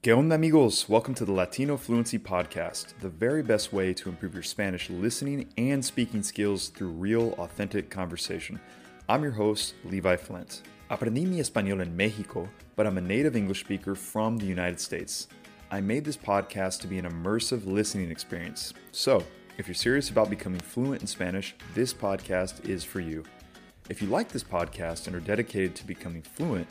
¿Qué onda, amigos? Welcome to the Latino Fluency Podcast, the very best way to improve your Spanish listening and speaking skills through real, authentic conversation. I'm your host, Levi Flint. Aprendí mi español en Mexico, but I'm a native English speaker from the United States. I made this podcast to be an immersive listening experience. So, if you're serious about becoming fluent in Spanish, this podcast is for you. If you like this podcast and are dedicated to becoming fluent,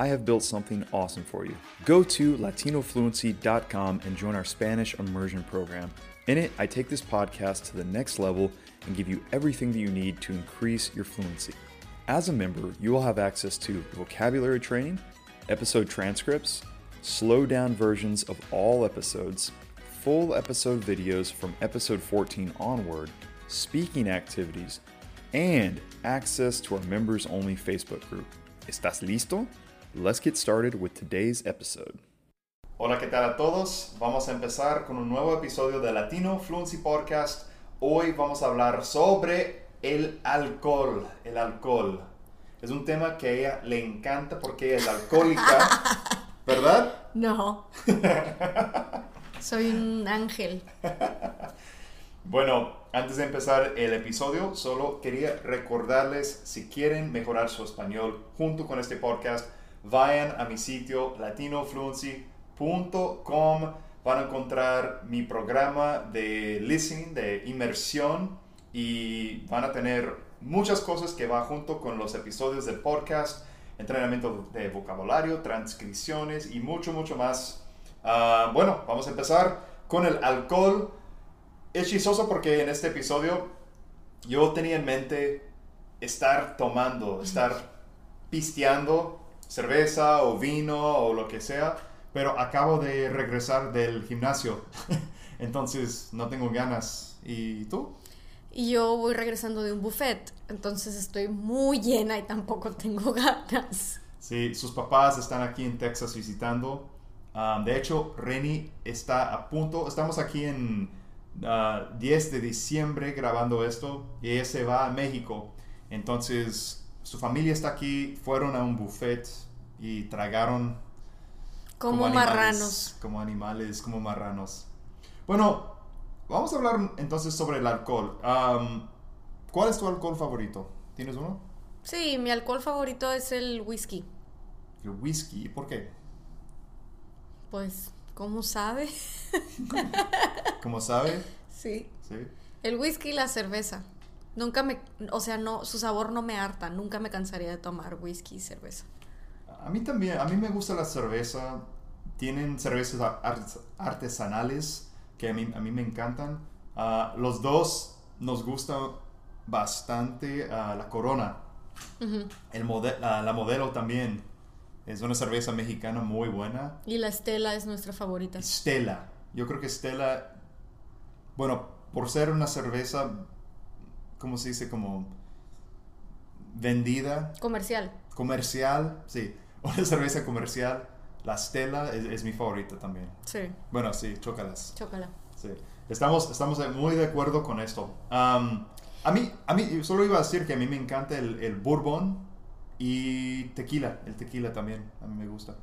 I have built something awesome for you. Go to latinofluency.com and join our Spanish immersion program. In it, I take this podcast to the next level and give you everything that you need to increase your fluency. As a member, you will have access to vocabulary training, episode transcripts, slow down versions of all episodes, full episode videos from episode 14 onward, speaking activities, and access to our members only Facebook group. ¿Estás listo? Let's get started with today's episode. Hola, ¿qué tal a todos? Vamos a empezar con un nuevo episodio de Latino Fluency Podcast. Hoy vamos a hablar sobre el alcohol. El alcohol. Es un tema que a ella le encanta porque es alcohólica, ¿verdad? No. Soy un ángel. Bueno, antes de empezar el episodio, solo quería recordarles, si quieren mejorar su español junto con este podcast, vayan a mi sitio latinofluency.com. Van a encontrar mi programa de listening, de inmersión, y van a tener muchas cosas que va junto con los episodios del podcast, entrenamiento de vocabulario, transcripciones y mucho, mucho más. Ah, bueno, vamos a empezar con el alcohol. Es chistoso porque en este episodio yo tenía en mente estar tomando, estar pisteando cerveza o vino o lo que sea, pero acabo de regresar del gimnasio, entonces no tengo ganas. ¿Y tú? Y yo voy regresando de un buffet, entonces estoy muy llena y tampoco tengo ganas. Sí, sus papás están aquí en Texas visitando. Um, de hecho, Reni está a punto, estamos aquí en 10 uh, de diciembre grabando esto y ella se va a México. Entonces, su familia está aquí, fueron a un buffet y tragaron como, marranos. Como animales, como marranos. Bueno, vamos a hablar entonces sobre el alcohol. ¿Cuál es tu alcohol favorito? ¿Tienes uno? Sí, mi alcohol favorito es el whisky. ¿El whisky? ¿Por qué? Pues, ¿cómo sabe? ¿Cómo sabe? Sí. Sí. El whisky y la cerveza. Nunca me, o sea, no, su sabor no me harta. Nunca me cansaría de tomar whisky y cerveza. A mí también, a mí me gusta la cerveza. Tienen cervezas artesanales que a mí, a mí me encantan. Ah, los dos nos gusta bastante ah, la Corona. El la modelo también. Es una cerveza mexicana muy buena. Y la Estela es nuestra favorita. Estela. Yo creo que Estela, bueno, por ser una cerveza, ¿cómo se dice? Como vendida. Comercial. Comercial, sí. Una cerveza comercial. La Stella es, mi favorita también. Sí. Bueno, sí, chócalas. Chócala. Sí. Estamos, estamos muy de acuerdo con esto. a, mí, a mí, solo iba a decir que a mí me encanta el, el bourbon y tequila. El tequila también, a mí me gusta.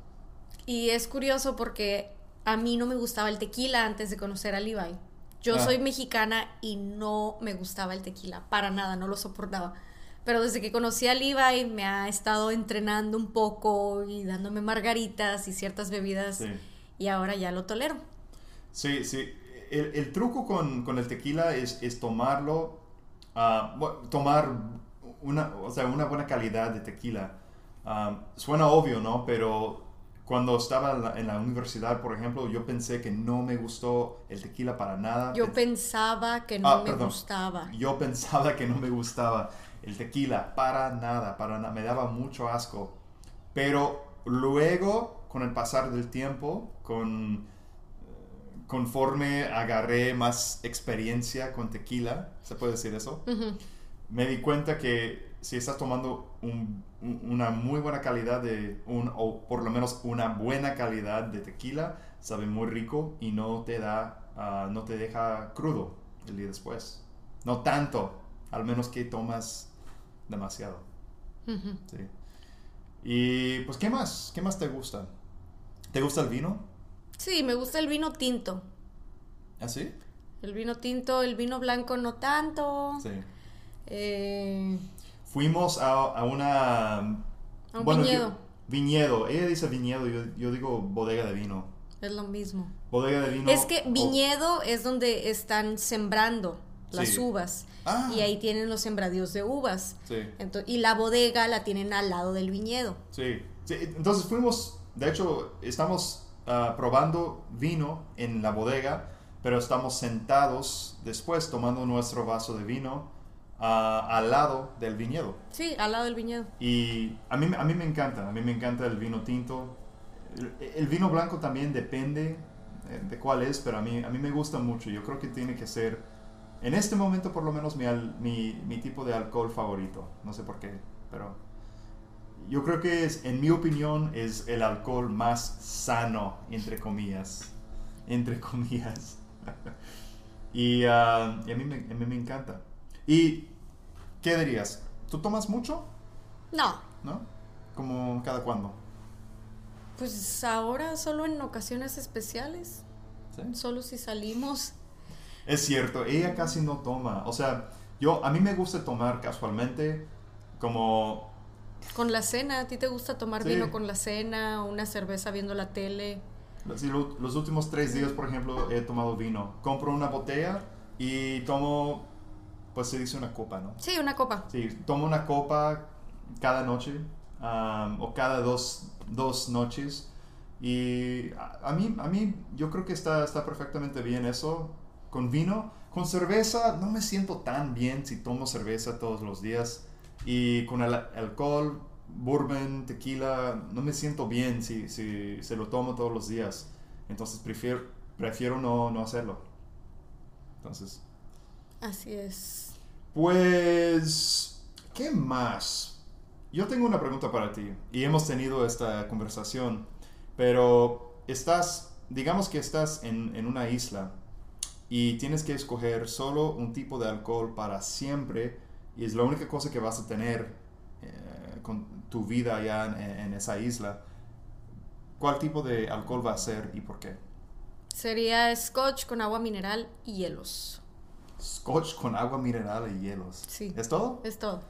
Y es curioso porque a mí no me gustaba el tequila antes de conocer a Levi. Yo ah. soy mexicana y no me gustaba el tequila, para nada, no lo soportaba. Pero desde que conocí a Levi me ha estado entrenando un poco y dándome margaritas y ciertas bebidas y ahora ya lo tolero. Sí, sí. El, truco con, el tequila es, tomarlo, ah, tomar una, o sea, una buena calidad de tequila. Ah, suena obvio, ¿no? Pero cuando estaba en la, universidad, por ejemplo, yo pensé que no me gustó el tequila para nada. Yo pensaba que no ah, me gustaba. Yo pensaba que no me gustaba el tequila, para nada, para nada, me daba mucho asco. Pero luego, con el pasar del tiempo, con, conforme agarré más experiencia con tequila, ¿se puede decir eso? Me di cuenta que si estás tomando una muy buena calidad de, un, o por lo menos una buena calidad de tequila, sabe muy rico y no te da, ah, no te deja crudo el día después. No tanto, al menos que tomas demasiado. Sí. Y pues, ¿qué más? ¿Qué más te gusta? ¿Te gusta el vino? Sí, me gusta el vino tinto. ¿Ah, sí? El vino tinto, el vino blanco no tanto. Sí. Eh, Fuimos a, a una... A un bueno, viñedo. yo- viñedo. Ella dice viñedo, yo, yo digo bodega de vino. es lo mismo. Bodega de vino. es que o- viñedo es donde están sembrando las Sí. uvas. Ah. Y ahí tienen los sembradíos de uvas. Sí. Ento- y la bodega la tienen al lado del viñedo. Sí, sí, entonces fuimos, de hecho, estamos ah, probando vino en la bodega, pero estamos sentados después tomando nuestro vaso de vino al lado del viñedo. Sí, al lado del viñedo. Y a mí, a mí me encanta, a mí me encanta el vino tinto. El, el vino blanco también depende eh, de cuál es, pero a mí, a mí me gusta mucho. Yo creo que tiene que ser, en este momento por lo menos, mi, al- mi, mi tipo de alcohol favorito. No sé por qué, pero yo creo que es, en mi opinión, es el alcohol más sano, entre comillas. Entre comillas. y, ah, y a, mí me, a mí me encanta. ¿Y qué dirías? ¿Tú tomas mucho? No, ¿no? Como cada cuándo. pues ahora solo en ocasiones especiales. ¿Sí? Solo si salimos. Es cierto, ella casi no toma. O sea, yo a mí me gusta tomar casualmente como Con la cena, ¿a ti te gusta tomar Sí. vino con la cena o una cerveza viendo la tele? lo- los últimos tres días, por ejemplo, he tomado vino. Compro una botella y tomo, pues se dice una copa, ¿no? Sí, una copa. Sí, tomo una copa cada noche am, o cada dos, dos noches. Y a, a mí, a mí yo creo que está, está perfectamente bien eso con vino. Con cerveza no me siento tan bien si tomo cerveza todos los días. Y con el alcohol, bourbon, tequila, no me siento bien si, si se lo tomo todos los días. Entonces prefiero, prefiero no, no hacerlo. Entonces... Así es. Pues, ¿qué más? Yo tengo una pregunta para ti y hemos tenido esta conversación, pero estás, digamos que estás en, en una isla y tienes que escoger solo un tipo de alcohol para siempre y es la única cosa que vas a tener eh, con tu vida allá en, en esa isla. ¿Cuál tipo de alcohol va a ser y por qué? Sería scotch con agua mineral y hielos. Scotch con agua mineral y hielos. Sí. ¿Es todo? Es todo.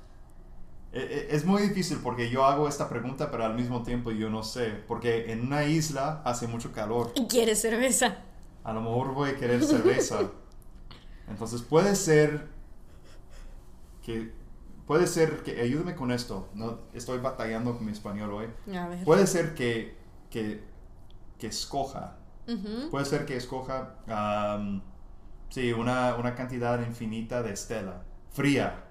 Eh, eh, Es muy difícil porque yo hago esta pregunta, pero al mismo tiempo yo no sé. Porque en una isla hace mucho calor. ¿Y quieres cerveza? A lo mejor voy a querer cerveza. Entonces puede ser que... Puede ser que... Ayúdame con esto. No, estoy batallando con mi español hoy. A ver. Puede ser que... Que, que escoja. Puede ser que escoja... sí, una, una cantidad infinita de Stella. Fría.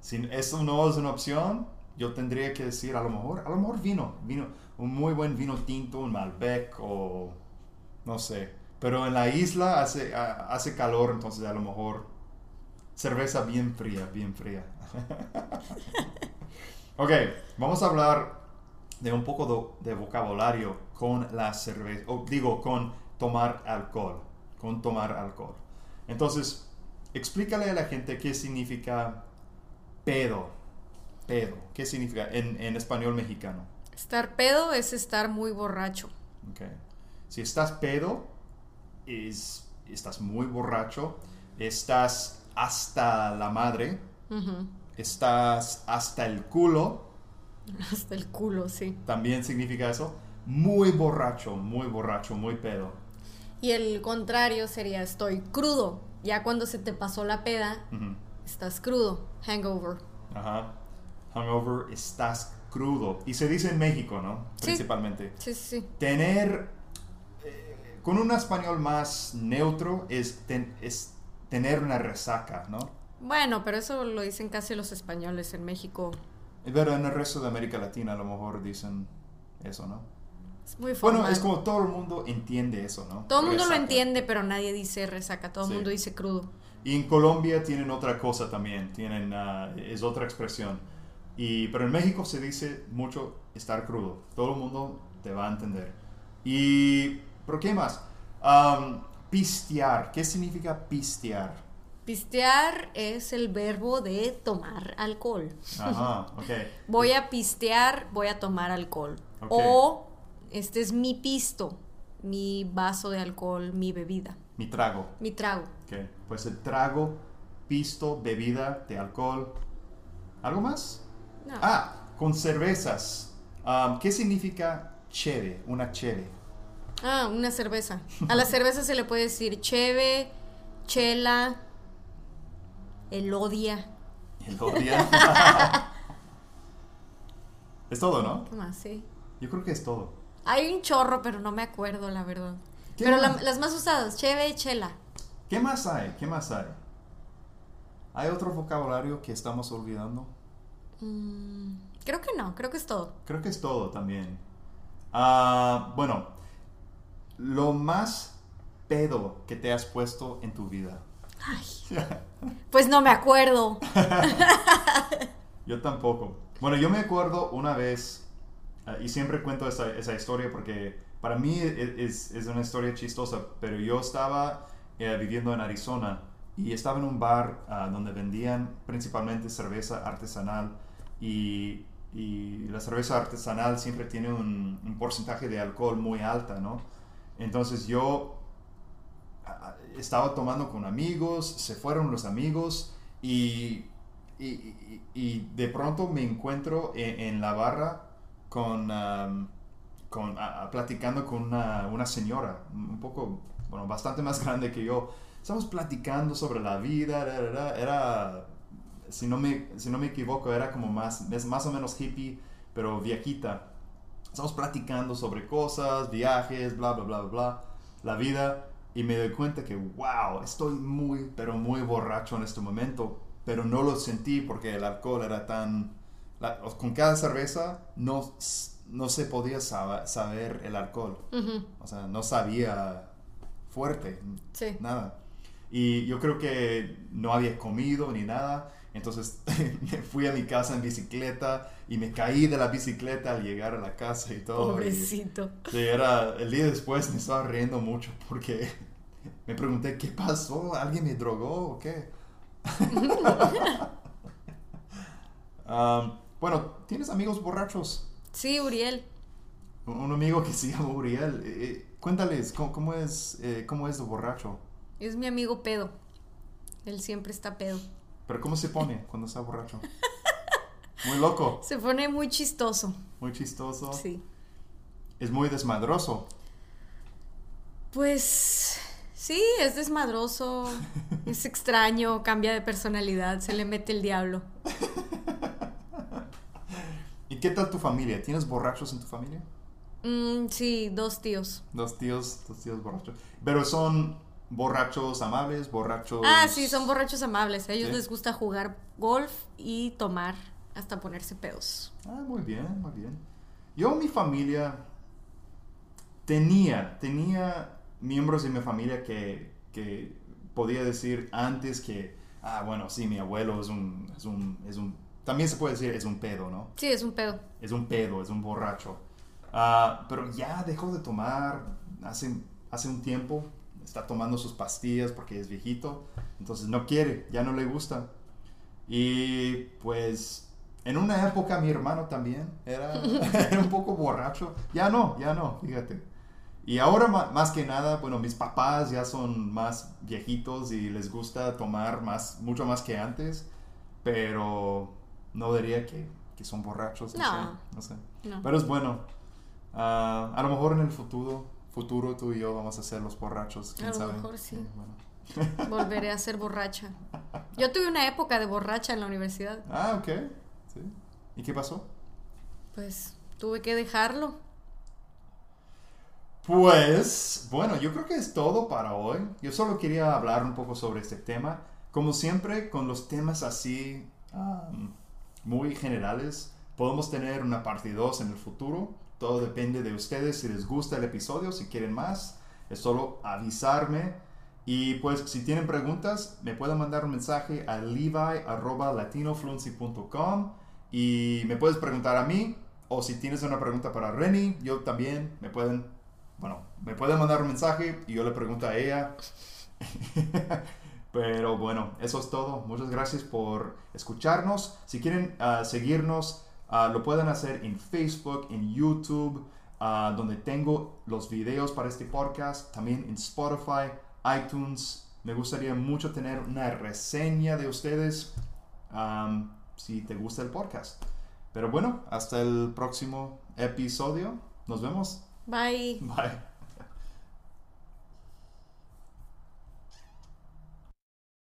Si eso no es una opción, yo tendría que decir a lo mejor, a lo mejor vino, vino, un muy buen vino tinto, un Malbec o no sé. Pero en la isla hace, hace calor, entonces a lo mejor cerveza bien fría, bien fría. ok, vamos a hablar de un poco de, de vocabulario con la cerveza, o digo, con tomar alcohol, con tomar alcohol. Entonces, explícale a la gente qué significa pedo. Pedo. ¿Qué significa en, en español mexicano? Estar pedo es estar muy borracho. Ok. Si estás pedo, es, estás muy borracho, estás hasta la madre, estás hasta el culo, Hasta el culo, sí. también significa eso. Muy borracho, muy borracho, muy pedo. Y el contrario sería estoy crudo. Ya cuando se te pasó la peda, estás crudo. Hangover. Ajá. Hungover, estás crudo. Y se dice en México, ¿no? Sí. Principalmente. Sí, sí, sí. Tener, eh, con un español más neutro, es, ten- es tener una resaca, ¿no? Bueno, pero eso lo dicen casi los españoles en México. Pero en el resto de América Latina a lo mejor dicen eso, ¿no? Es muy formal. Bueno, es como todo el mundo entiende eso, ¿no? Todo el mundo lo Resaca. entiende, pero nadie dice resaca. Todo el Sí. mundo dice crudo. Y en Colombia tienen otra cosa también, tienen, ah, es otra expresión. Y, pero en México se dice mucho estar crudo. Todo el mundo te va a entender. Y, ¿pero qué más? Am, pistear. ¿Qué significa pistear? Pistear es el verbo de tomar alcohol. Ajá, ok. Voy a pistear, voy a tomar alcohol. Ok. O este es mi pisto. mi vaso de alcohol, mi bebida, Mi trago. mi trago. Ok. Pues el trago, pisto, bebida de alcohol. ¿Algo más? No. Ah, con cervezas. Um, ¿Qué significa cheve? Una cheve. Ah, una cerveza. A la cerveza se le puede decir cheve, chela, elodia. El odia. es todo, ¿no? ¿Qué más? Sí. Yo creo que es todo. Hay un chorro, pero no me acuerdo, la verdad. ¿Qué Pero la- las más usadas, cheve y chela. ¿Qué más hay? ¿Qué más hay? ¿Hay otro vocabulario que estamos olvidando? Mm, creo que no, creo que es todo. Creo que es todo también. Ah, bueno, lo más pedo que te has puesto en tu vida. Ay, pues no me acuerdo. Yo tampoco. Bueno, yo me acuerdo una vez, ah, y siempre cuento esa, esa historia porque para mí e- es, es una historia chistosa, pero yo estaba eh, viviendo en Arizona y estaba en un bar ah, donde vendían principalmente cerveza artesanal y, y la cerveza artesanal siempre tiene un, un porcentaje de alcohol muy alta, ¿no? Entonces yo ah, estaba tomando con amigos, se fueron los amigos y, y- y de pronto me encuentro en, en la barra con, con platicando con una, una señora, un poco, bueno, bastante más grande que yo. Estamos platicando sobre la vida, ra, ra, ra. era, si no me, si no me equivoco, era como más, es más o menos hippie, pero viejita. Estamos platicando sobre cosas, viajes, bla, bla, bla, bla, la vida. Y me doy cuenta que, wow, estoy muy, pero muy borracho en este momento. Pero no lo sentí porque el alcohol era tan... la- con cada cerveza no, no se podía saba- saber el alcohol. Ujú, O sea, no sabía fuerte, Sí. nada. Y yo creo que no había comido ni nada. Entonces me fui a mi casa en bicicleta y me caí de la bicicleta al llegar a la casa y todo. y- Pobrecito. Sí, era, el día después me estaba riendo mucho porque me pregunté, ¿qué pasó? ¿Alguien me drogó o qué? Um, bueno, ¿tienes amigos borrachos? Sí, Uriel. Un amigo que se llama Uriel. eh, eh, cuéntales, ¿cómo, cómo es, eh, ¿cómo es de borracho? Es mi amigo pedo. Él siempre está pedo. ¿Pero cómo se pone cuando está borracho? Muy loco, Se pone muy chistoso. muy chistoso. Sí. Es muy desmadroso. Pues sí, es desmadroso, es extraño, cambia de personalidad, se le mete el diablo. ¿Y qué tal tu familia? ¿Tienes borrachos en tu familia? Mm, sí, dos tíos. Dos tíos, dos tíos borrachos. Pero son borrachos amables, borrachos... Ah, sí, son borrachos amables. A ellos Sí. les gusta jugar golf y tomar hasta ponerse pedos. Ah, muy bien, muy bien. Yo, mi familia, tenía, tenía miembros de mi familia que, que podía decir antes que, ah, bueno, sí, mi abuelo es un, es un, es un, también se puede decir es un pedo, ¿no? Sí, es un pedo. Es un pedo, es un borracho. Ah, pero ya dejó de tomar hace, hace un tiempo. Está tomando sus pastillas porque es viejito. Entonces no quiere, ya no le gusta. Y pues en una época mi hermano también era, era un poco borracho. Ya no, ya no, fíjate. Y ahora más que nada, bueno, mis papás ya son más viejitos y les gusta tomar más, mucho más que antes. Pero no diría que, que son borrachos. No, No. sé, no sé. No. Pero es bueno. Ah, a lo mejor en el futuro, futuro tú y yo vamos a ser los borrachos. ¿Quién A lo sabe? mejor sí. bueno. Volveré a ser borracha. Yo tuve una época de borracha en la universidad. Ah, ok. Sí. ¿Y qué pasó? Pues tuve que dejarlo. Pues, bueno, yo creo que es todo para hoy. Yo solo quería hablar un poco sobre este tema. Como siempre, con los temas así um, muy generales, podemos tener una parte 2 en el futuro. Todo depende de ustedes si les gusta el episodio, si quieren más. Es solo avisarme. Y pues si tienen preguntas, me pueden mandar un mensaje a levi.latinofluency.com y me puedes preguntar a mí o si tienes una pregunta para Renny, yo también me pueden, bueno, me pueden mandar un mensaje y yo le pregunto a ella. Pero bueno, eso es todo. Muchas gracias por escucharnos. Si quieren ah, seguirnos, ah, lo pueden hacer en Facebook, en YouTube, ah, donde tengo los videos para este podcast, también en Spotify, iTunes. Me gustaría mucho tener una reseña de ustedes si te gusta el podcast. Pero bueno, hasta el próximo episodio. Nos vemos. Bye. Bye.